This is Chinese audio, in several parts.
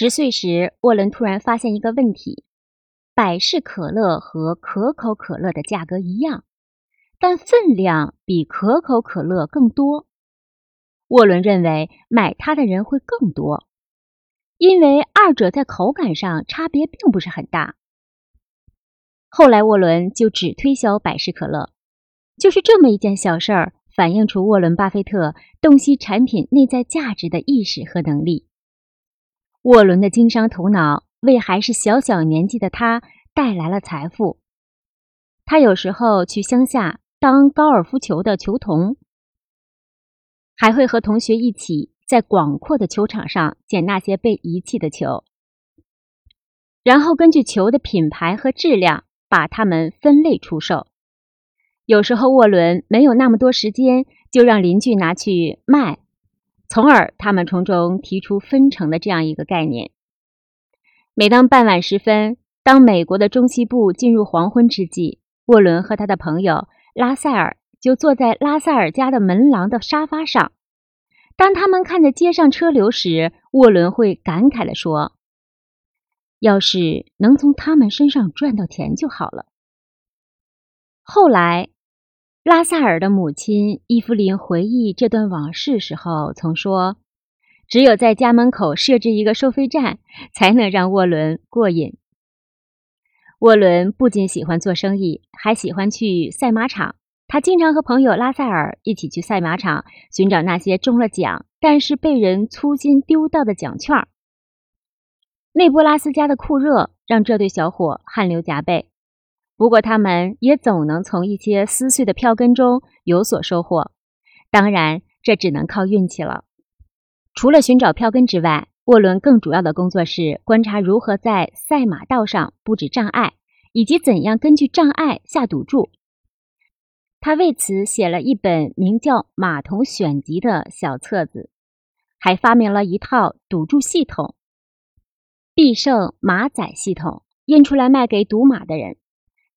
十岁时，沃伦突然发现一个问题：百事可乐和可口可乐的价格一样，但分量比可口可乐更多。沃伦认为买它的人会更多，因为二者在口感上差别并不是很大。后来，沃伦就只推销百事可乐。就是这么一件小事儿，反映出沃伦·巴菲特洞悉产品内在价值的意识和能力。沃伦的经商头脑为还是小小年纪的他带来了财富。他有时候去乡下当高尔夫球的球童，还会和同学一起在广阔的球场上捡那些被遗弃的球，然后根据球的品牌和质量把它们分类出售。有时候沃伦没有那么多时间，就让邻居拿去卖。从而，他们从中提出分成的这样一个概念。每当傍晚时分，当美国的中西部进入黄昏之际，沃伦和他的朋友拉塞尔就坐在拉塞尔家的门廊的沙发上。当他们看着街上车流时，沃伦会感慨地说：“要是能从他们身上赚到钱就好了。”后来。拉萨尔的母亲伊芙琳回忆这段往事时候曾说：“只有在家门口设置一个收费站，才能让沃伦过瘾。”沃伦不仅喜欢做生意，还喜欢去赛马场。他经常和朋友拉塞尔一起去赛马场寻找那些中了奖但是被人粗心丢掉的奖券。内布拉斯加的酷热让这对小伙汗流浃背。不过，他们也总能从一些撕碎的票根中有所收获。当然，这只能靠运气了。除了寻找票根之外，沃伦更主要的工作是观察如何在赛马道上布置障碍，以及怎样根据障碍下赌注。他为此写了一本名叫《马童选集》的小册子，还发明了一套赌注系统——必胜马仔系统，印出来卖给赌马的人。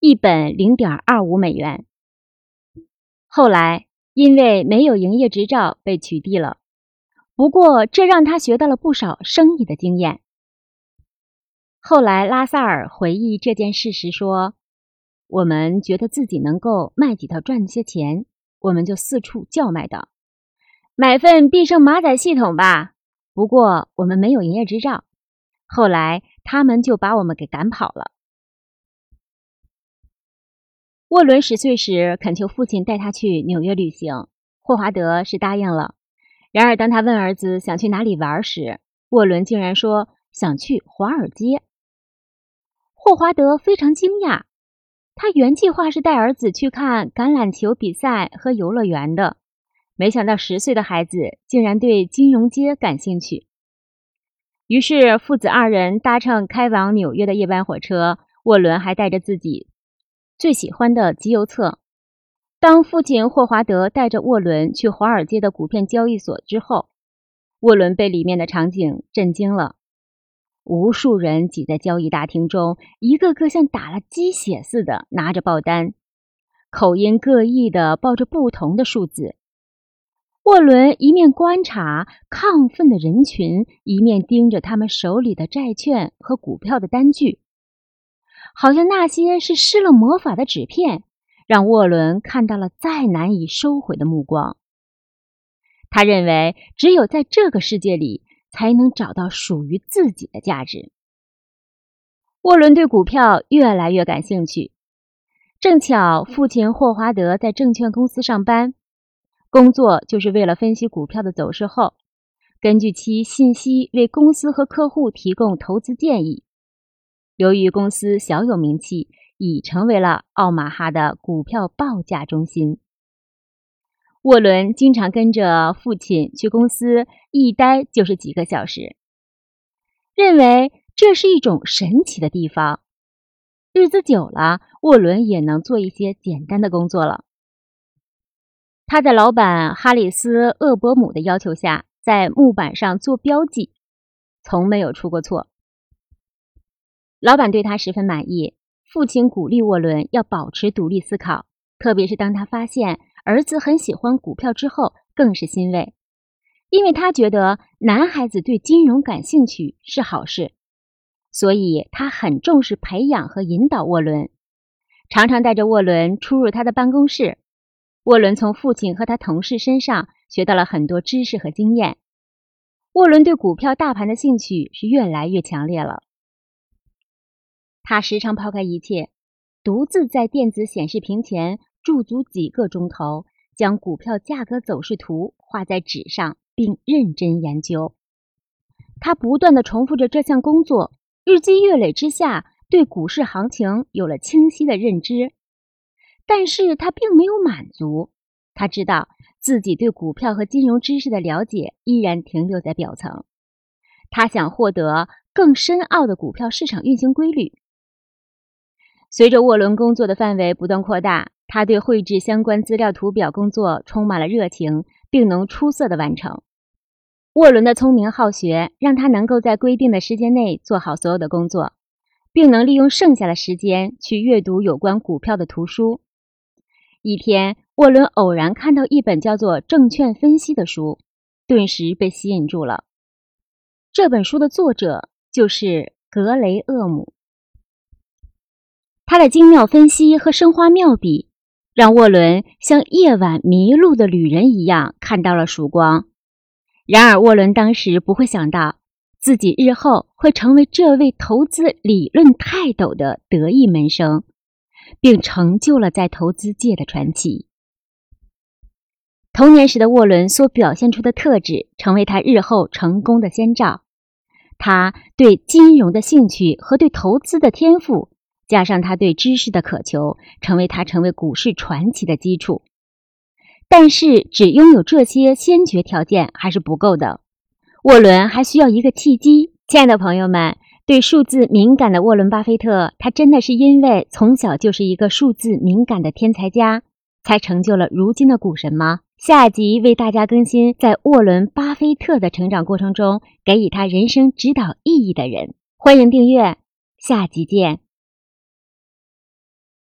一本零点二五美元，后来因为没有营业执照被取缔了。不过这让他学到了不少生意的经验。后来拉萨尔回忆这件事时说：“我们觉得自己能够卖几套赚些钱，我们就四处叫卖的：‘买份必胜马仔系统吧。’不过我们没有营业执照。后来他们就把我们给赶跑了。”沃伦十岁时恳求父亲带他去纽约旅行，霍华德是答应了。然而，当他问儿子想去哪里玩时，沃伦竟然说想去华尔街。霍华德非常惊讶，他原计划是带儿子去看橄榄球比赛和游乐园的，没想到十岁的孩子竟然对金融街感兴趣。于是，父子二人搭乘开往纽约的夜班火车，沃伦还带着自己。最喜欢的集邮册。当父亲霍华德带着沃伦去华尔街的股票交易所之后，沃伦被里面的场景震惊了。无数人挤在交易大厅中，一个个像打了鸡血似的拿着报单，口音各异的报着不同的数字。沃伦一面观察亢奋的人群，一面盯着他们手里的债券和股票的单据。好像那些是施了魔法的纸片，让沃伦看到了再难以收回的目光。他认为，只有在这个世界里，才能找到属于自己的价值。沃伦对股票越来越感兴趣。正巧父亲霍华德在证券公司上班，工作就是为了分析股票的走势后，根据其信息为公司和客户提供投资建议。由于公司小有名气，已成为了奥马哈的股票报价中心。沃伦经常跟着父亲去公司，一待就是几个小时，认为这是一种神奇的地方。日子久了，沃伦也能做一些简单的工作了。他在老板哈里斯·厄伯姆的要求下，在木板上做标记，从没有出过错。老板对他十分满意。父亲鼓励沃伦要保持独立思考，特别是当他发现儿子很喜欢股票之后，更是欣慰。因为他觉得男孩子对金融感兴趣是好事，所以他很重视培养和引导沃伦，常常带着沃伦出入他的办公室。沃伦从父亲和他同事身上学到了很多知识和经验。沃伦对股票大盘的兴趣是越来越强烈了。他时常抛开一切，独自在电子显示屏前驻足几个钟头，将股票价格走势图画在纸上，并认真研究。他不断的重复着这项工作，日积月累之下，对股市行情有了清晰的认知。但是他并没有满足，他知道自己对股票和金融知识的了解依然停留在表层，他想获得更深奥的股票市场运行规律。随着沃伦工作的范围不断扩大，他对绘制相关资料图表工作充满了热情，并能出色的完成。沃伦的聪明好学让他能够在规定的时间内做好所有的工作，并能利用剩下的时间去阅读有关股票的图书。一天，沃伦偶然看到一本叫做《证券分析》的书，顿时被吸引住了。这本书的作者就是格雷厄姆，他的精妙分析和生花妙笔，让沃伦像夜晚迷路的旅人一样看到了曙光。然而，沃伦当时不会想到，自己日后会成为这位投资理论泰斗的得意门生。并成就了在投资界的传奇。童年时的沃伦所表现出的特质，成为他日后成功的先兆。他对金融的兴趣和对投资的天赋，加上他对知识的渴求，成为他成为股市传奇的基础。但是，只拥有这些先决条件还是不够的。沃伦还需要一个契机。亲爱的朋友们。对数字敏感的沃伦·巴菲特，他真的是因为从小就是一个数字敏感的天才家，才成就了如今的股神吗？下集为大家更新在沃伦·巴菲特的成长过程中给予他人生指导意义的人，欢迎订阅，下集见。